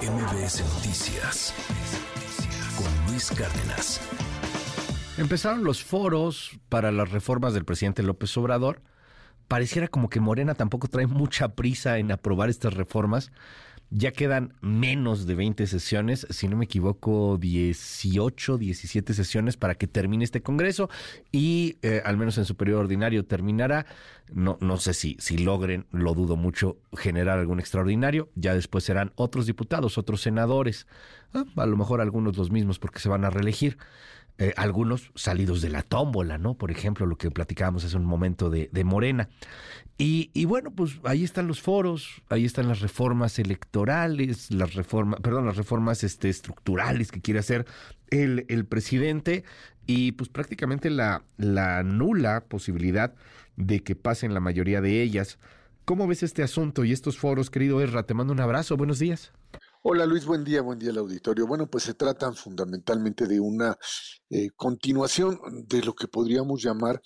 MBS Noticias con Luis Cárdenas. Empezaron los foros para las reformas del presidente López Obrador. Pareciera como que Morena tampoco trae mucha prisa en aprobar estas reformas. Ya quedan menos de 20 sesiones, si no me equivoco, 18, 17 sesiones para que termine este Congreso y eh, al menos en su periodo ordinario terminará. No, no sé si, si logren, lo dudo mucho, generar algún extraordinario. Ya después serán otros diputados, otros senadores, ah, a lo mejor algunos los mismos porque se van a reelegir. Eh, algunos salidos de la tómbola, ¿no? Por ejemplo, lo que platicábamos hace un momento de, de Morena. Y, y, bueno, pues ahí están los foros, ahí están las reformas electorales, las reformas, perdón, las reformas este, estructurales que quiere hacer el, presidente y pues prácticamente la, la nula posibilidad de que pasen la mayoría de ellas. ¿Cómo ves este asunto y estos foros, querido Erra? Te mando un abrazo, buenos días. Hola Luis, buen día, buen día al auditorio. Bueno, pues se tratan fundamentalmente de una eh, continuación de lo que podríamos llamar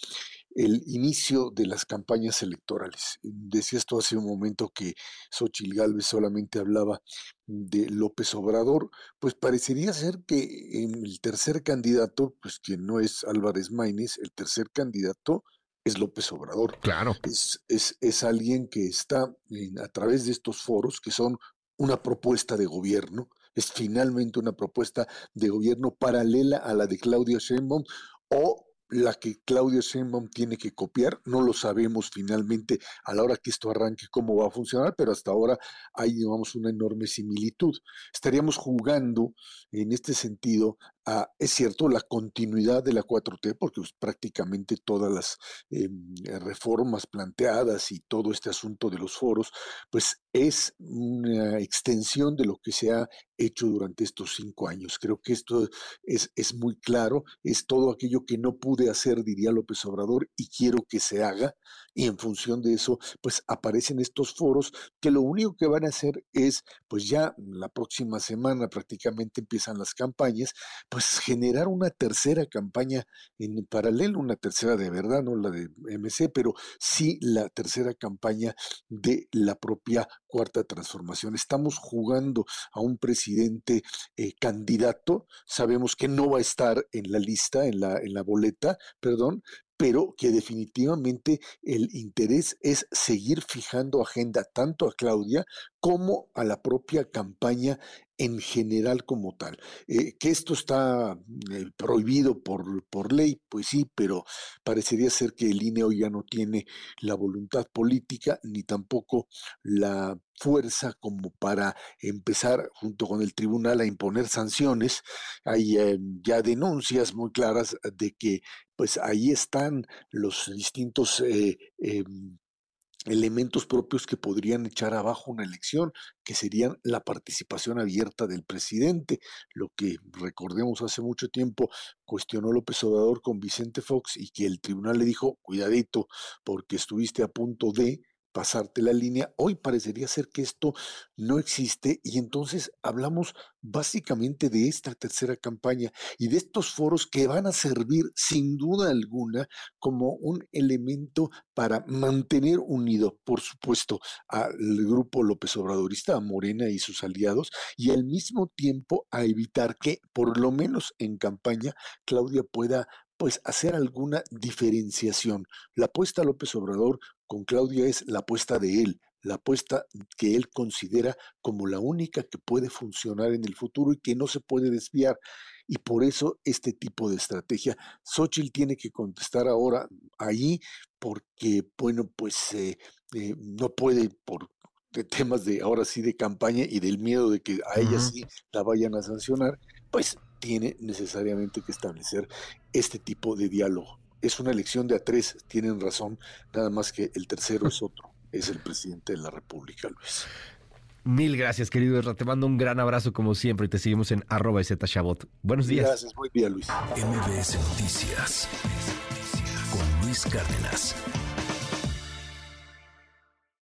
el inicio de las campañas electorales. Decía esto hace un momento que Xochil Gálvez solamente hablaba de López Obrador, pues parecería ser que en el tercer candidato, pues quien no es Álvarez Maínez, el tercer candidato es López Obrador. Claro. Es, es, es alguien que está en, a través de estos foros, que son una propuesta de gobierno, es finalmente una propuesta de gobierno paralela a la de Claudia Sheinbaum o la que Claudia Sheinbaum tiene que copiar, no lo sabemos finalmente a la hora que esto arranque cómo va a funcionar, pero hasta ahora hay, digamos, una enorme similitud. Estaríamos jugando en este sentido a, es cierto, la continuidad de la 4T, porque pues, prácticamente todas las eh, reformas planteadas y todo este asunto de los foros, pues es una extensión de lo que se ha hecho durante estos cinco años. Creo que esto es, es muy claro, es todo aquello que no pude hacer, diría López Obrador, y quiero que se haga, y en función de eso, pues aparecen estos foros que lo único que van a hacer es, pues ya la próxima semana prácticamente empiezan las campañas, pues generar una tercera campaña en paralelo, una tercera de verdad, no la de MC, pero sí la tercera campaña de la propia cuarta transformación. Estamos jugando a un presidente eh, candidato, sabemos que no va a estar en la lista, en la, en la boleta, perdón, pero que definitivamente el interés es seguir fijando agenda tanto a Claudia como a la propia campaña en general como tal. Eh, que esto está eh, prohibido por, por ley, pues sí, pero parecería ser que el INE hoy ya no tiene la voluntad política ni tampoco la fuerza como para empezar junto con el tribunal a imponer sanciones. Hay eh, ya denuncias muy claras de que pues ahí están los distintos em, elementos propios que podrían echar abajo una elección, que serían la participación abierta del presidente, lo que recordemos hace mucho tiempo cuestionó López Obrador con Vicente Fox y que el tribunal le dijo, cuidadito, porque estuviste a punto de pasarte la línea. Hoy parecería ser que esto no existe y entonces hablamos básicamente de esta tercera campaña y de estos foros que van a servir sin duda alguna como un elemento para mantener unido, por supuesto, al grupo López Obradorista, a Morena y sus aliados, y al mismo tiempo a evitar que, por lo menos en campaña, Claudia pueda pues hacer alguna diferenciación. La apuesta a López Obrador con Claudia es la apuesta de él, la apuesta que él considera como la única que puede funcionar en el futuro y que no se puede desviar. Y por eso este tipo de estrategia. Xochitl tiene que contestar ahora ahí porque, bueno, pues eh, eh, no puede por temas de ahora sí de campaña y del miedo de que a ella sí la vayan a sancionar, pues tiene necesariamente que establecer este tipo de diálogo. Es una elección de a tres, tienen razón, nada más que el tercero es otro, es el presidente de la República, Luis. Mil gracias, querido Erra. Te mando un gran abrazo como siempre y te seguimos en arroba Shabot. Buenos días. Gracias, buen día, Luis. MBS Noticias con Luis Cárdenas.